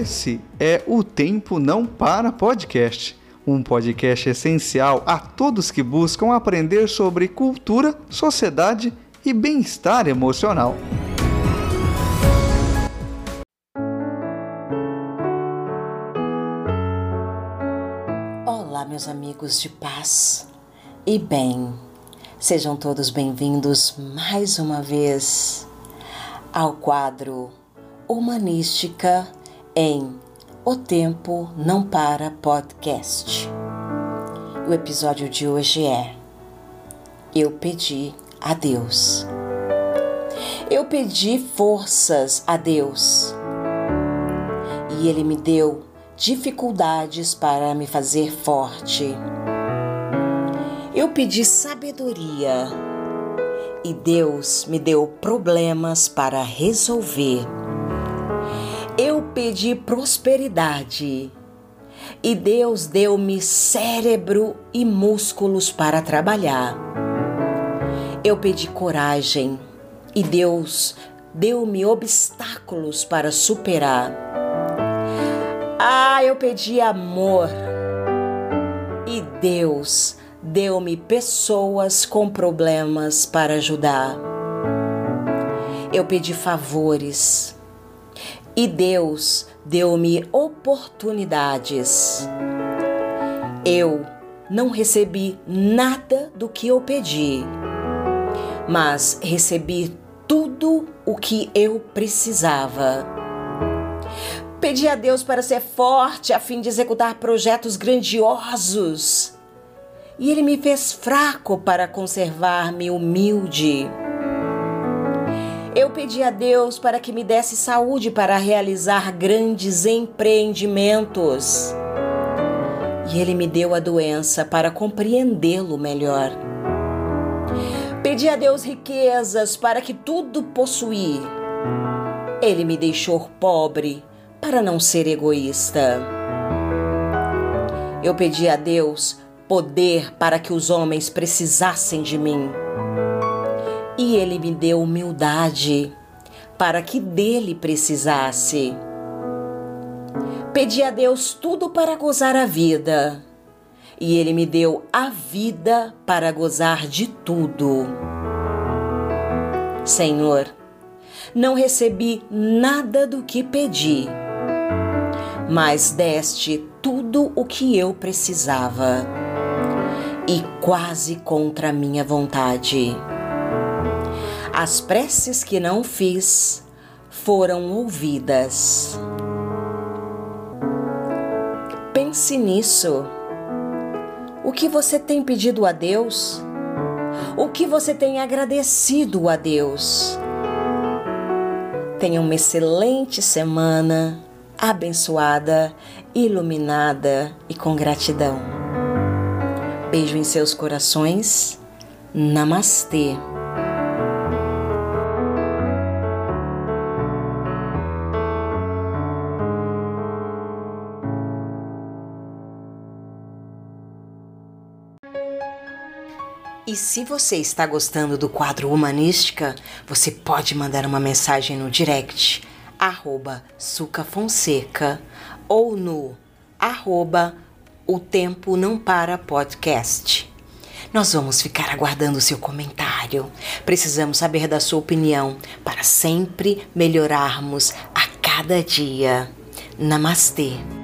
Esse é o Tempo Não Para Podcast, um podcast essencial a todos que buscam aprender sobre cultura, sociedade e bem-estar emocional. Olá, meus amigos de paz e bem. Sejam todos bem-vindos mais uma vez ao quadro Humanística em O Tempo Não Para Podcast. O episódio de hoje é Eu pedi a Deus. Eu pedi forças a Deus e Ele me deu dificuldades para me fazer forte. Eu pedi sabedoria e Deus me deu problemas para resolver. Pedi prosperidade e Deus deu-me cérebro e músculos para trabalhar. Eu pedi coragem e Deus deu-me obstáculos para superar. Ah, eu pedi amor e Deus deu-me pessoas com problemas para ajudar. Eu pedi favores e Deus deu-me oportunidades. Eu não recebi nada do que eu pedi, mas recebi tudo o que eu precisava. Pedi a Deus para ser forte a fim de executar projetos grandiosos e ele me fez fraco para conservar-me humilde. Eu pedi a Deus para que me desse saúde para realizar grandes empreendimentos. E Ele me deu a doença para compreendê-lo melhor. Pedi a Deus riquezas para que tudo possuir. Ele me deixou pobre para não ser egoísta. Eu pedi a Deus poder para que os homens precisassem de mim. E ele me deu humildade para que dele precisasse. Pedi a Deus tudo para gozar a vida, e ele me deu a vida para gozar de tudo. Senhor, não recebi nada do que pedi, mas deste tudo o que eu precisava e quase contra minha vontade. As preces que não fiz foram ouvidas. Pense nisso. O que você tem pedido a Deus? O que você tem agradecido a Deus? Tenha uma excelente semana, abençoada, iluminada e com gratidão. Beijo em seus corações. Namastê. E se você está gostando do quadro Humanística, você pode mandar uma mensagem no direct, arroba Suca Fonseca, ou no arroba o Tempo Não Para Podcast. Nós vamos ficar aguardando seu comentário. Precisamos saber da sua opinião para sempre melhorarmos a cada dia. Namastê!